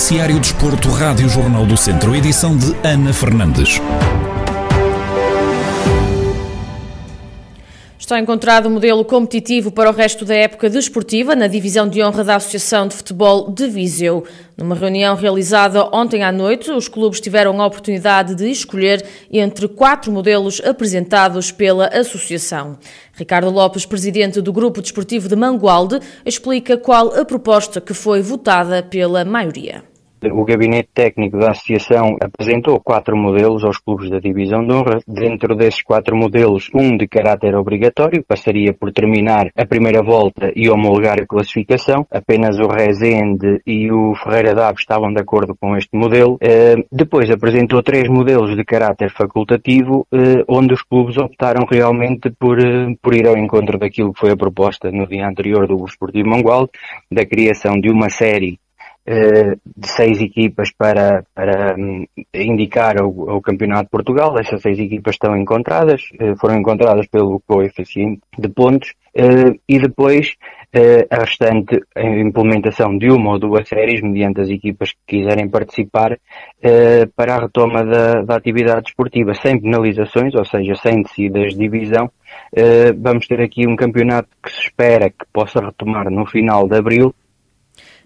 Noticiário Desporto, Rádio Jornal do Centro, edição de Ana Fernandes. Está encontrado um modelo competitivo para o resto da época desportiva na divisão de honra da Associação de Futebol de Viseu. Numa reunião realizada ontem à noite, os clubes tiveram a oportunidade de escolher entre quatro modelos apresentados pela Associação. Ricardo Lopes, presidente do Grupo Desportivo de Mangualde, explica qual a proposta que foi votada pela maioria. O gabinete técnico da associação apresentou quatro modelos aos clubes da divisão de honra. Dentro desses quatro modelos, um de caráter obrigatório, passaria por terminar a primeira volta e homologar a classificação. Apenas o Rezende e o Ferreira Daves estavam de acordo com este modelo. Eh, depois apresentou três modelos de caráter facultativo, eh, onde os clubes optaram realmente por, eh, por ir ao encontro daquilo que foi a proposta no dia anterior do Esportivo Mangualde, da criação de uma série de seis equipas para, para um, indicar o, o, Campeonato de Portugal. Essas seis equipas estão encontradas, uh, foram encontradas pelo coeficiente de pontos uh, e depois a restante implementação de uma ou duas séries mediante as equipas que quiserem participar para a retoma da, da atividade esportiva sem penalizações, ou seja, sem descidas de divisão. Vamos ter aqui um campeonato que se espera que possa retomar no final de abril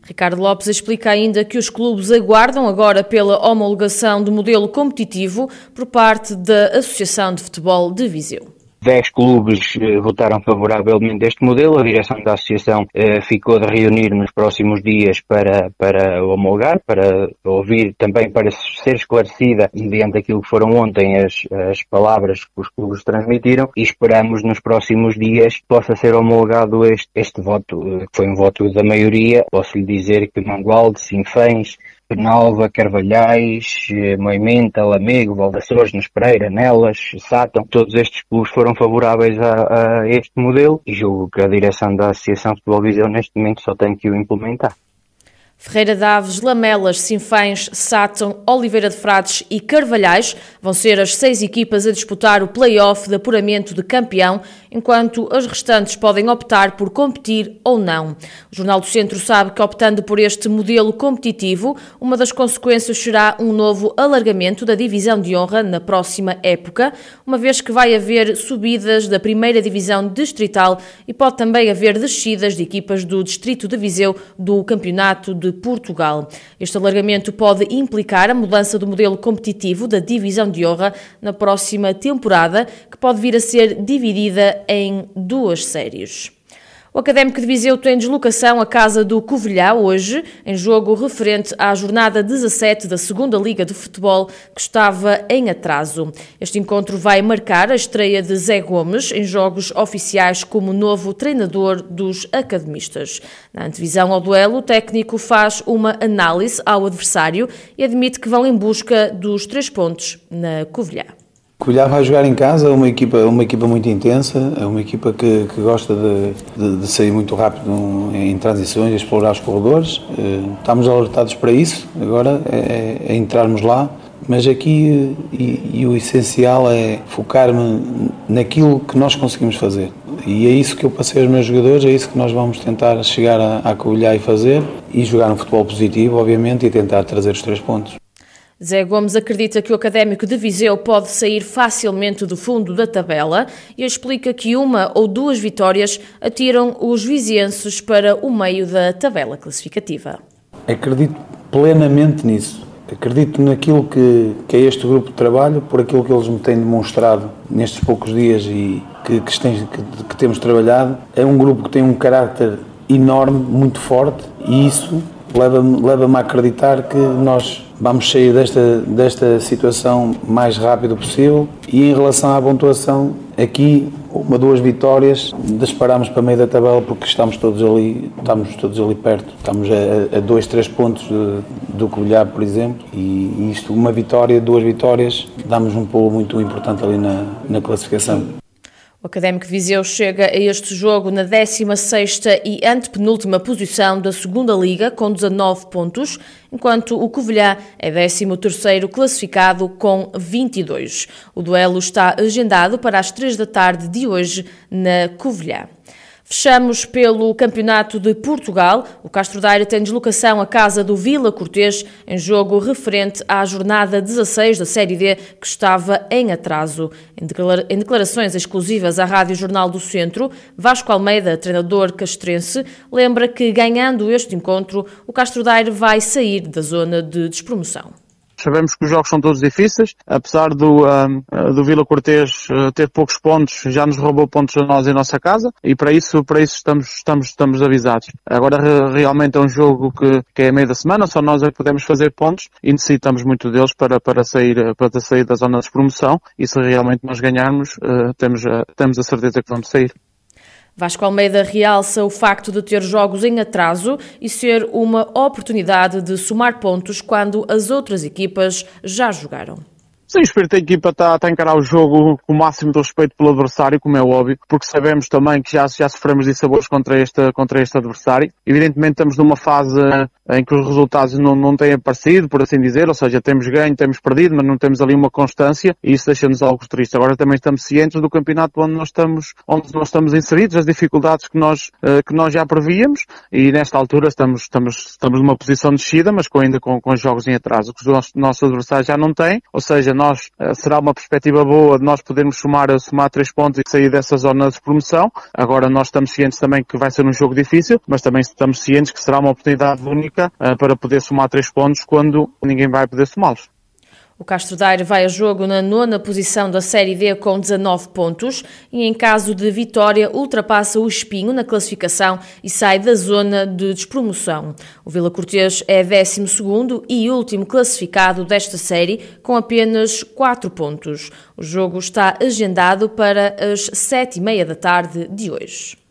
Ricardo Lopes explica ainda que os clubes aguardam agora pela homologação do modelo competitivo por parte da Associação de Futebol de Viseu. 10 clubes eh, votaram favoravelmente este modelo. A direção da associação eh, ficou de reunir nos próximos dias para, para homologar, para ouvir também, para ser esclarecida, mediante aquilo que foram ontem as, as palavras que os clubes transmitiram, e esperamos nos próximos dias possa ser homologado este, este voto, eh, que foi um voto da maioria. Posso lhe dizer que Mangualde, Sinfãs, Penalva, Carvalhais, eh, Moimenta, Lamego, Valdassores, Nespereira, Nelas, Sátão, todos estes clubes foram favoráveis a, a, este modelo e julgo que a direção da Associação de Futebol Viseu neste momento só tem que o implementar. Ferreira Daves, Lamelas, Sinfães, Sátão, Oliveira de Frades e Carvalhais vão ser as seis equipas a disputar o play-off de apuramento de campeão, enquanto as restantes podem optar por competir ou não. O Jornal do Centro sabe que, optando por este modelo competitivo, uma das consequências será um novo alargamento da divisão de honra na próxima época, uma vez que vai haver subidas da primeira divisão distrital e pode também haver descidas de equipas do Distrito de Viseu do Campeonato de Portugal. Este alargamento pode implicar a mudança do modelo competitivo da divisão de honra na próxima temporada, que pode vir a ser dividida em duas séries. O Académico de Viseu tem deslocação à casa do Covilhã hoje, em jogo referente à jornada 17 da Segunda Liga de Futebol, que estava em atraso. Este encontro vai marcar a estreia de Zé Gomes em jogos oficiais como novo treinador dos academistas. Na antevisão ao duelo, o técnico faz uma análise ao adversário e admite que vão em busca dos três pontos na Covilhã. Covilhã vai jogar em casa, é uma equipa, uma equipa muito intensa, é uma equipa que, que gosta de, de, de, sair muito rápido em transições, explorar os corredores. Eh, estamos alertados para isso, agora é, é, é entrarmos lá, mas aqui e, e o essencial é focar-me naquilo que nós conseguimos fazer. E é isso que eu passei aos meus jogadores, é isso que nós vamos tentar chegar a, a e fazer, e jogar um futebol positivo, obviamente, e tentar trazer os três pontos. Zé Gomes acredita que o Académico de Viseu pode sair facilmente do fundo da tabela e explica que uma ou duas vitórias atiram os vizienses para o meio da tabela classificativa. Acredito plenamente nisso. Acredito naquilo que, que é este grupo de trabalho, por aquilo que eles me têm demonstrado nestes poucos dias e que, que, tem, que, que temos trabalhado. É um grupo que tem um caráter enorme, muito forte e isso leva-me leva a acreditar que nós vamos sair desta, desta situação mais rápido possível. E em relação à pontuação, aqui uma, duas vitórias, disparamos para meio da tabela porque estamos todos ali, estamos todos ali perto, estamos a, a dois, três pontos do Covilhã, por exemplo, e isto, uma vitória, duas vitórias, damos um pulo muito importante ali na, na classificação. O Académico Viseu chega a este jogo na 16ª e antepenúltima posição da segunda Liga, com 19 pontos, enquanto o Covilhã é 13º classificado com 22. O duelo está agendado para as 3 da tarde de hoje na Covilhã. Fechamos pelo Campeonato de Portugal. O Castro Daire tem deslocação à casa do Vila Cortês em jogo referente à jornada 16 da Série D que estava em atraso. Em declarações exclusivas à Rádio Jornal do Centro, Vasco Almeida, treinador castrense, lembra que ganhando este encontro, o Castro Daire vai sair da zona de despromoção. Sabemos que os jogos são todos difíceis, apesar do, do Vila Cortês uh, ter poucos pontos, já nos roubou pontos a nós em nossa casa e para isso, para isso estamos, estamos, estamos avisados. Agora realmente é um jogo que, que é meio da semana, só nós é que podemos fazer pontos e necessitamos muito deles para, para, sair, para sair da zona de promoção e se realmente nós ganharmos, uh, temos, a, temos a certeza que vamos sair. Vasco Almeida realça o facto de ter jogos em atraso e ser uma oportunidade de somar pontos quando as outras equipas já jogaram. Sim, o espírito da equipa está, tá a encarar o jogo com o máximo de respeito pelo adversário, como é óbvio, porque sabemos também que já, já sofremos dissabores contra este, contra este adversário. Evidentemente estamos numa fase em que os resultados não, não têm aparecido, por assim dizer, ou seja, temos ganho, temos perdido, mas não temos ali uma constância e isso deixa-nos algo triste. Agora também estamos cientes do campeonato onde nós estamos, onde nós estamos inseridos, as dificuldades que nós, eh, que nós já prevíamos e nesta altura estamos, estamos, estamos numa posição de descida, mas com, ainda com, com jogos em atraso, que os nossos, nossos adversários já não têm, ou seja, nós, eh, será uma perspectiva boa de nós podermos somar, somar três pontos e sair dessa zona de promoção. Agora nós estamos cientes também que vai ser um jogo difícil, mas também estamos cientes que será uma oportunidade única uh, para poder somar três pontos quando ninguém vai poder somá-los. O Castro Daire vai a jogo na nona posição da Série D com 19 pontos e, em caso de vitória, ultrapassa o Espinho na classificação e sai da zona de despromoção. O Vila Cortês é 12 e último classificado desta série com apenas 4 pontos. O jogo está agendado para as 7 e meia da tarde de hoje.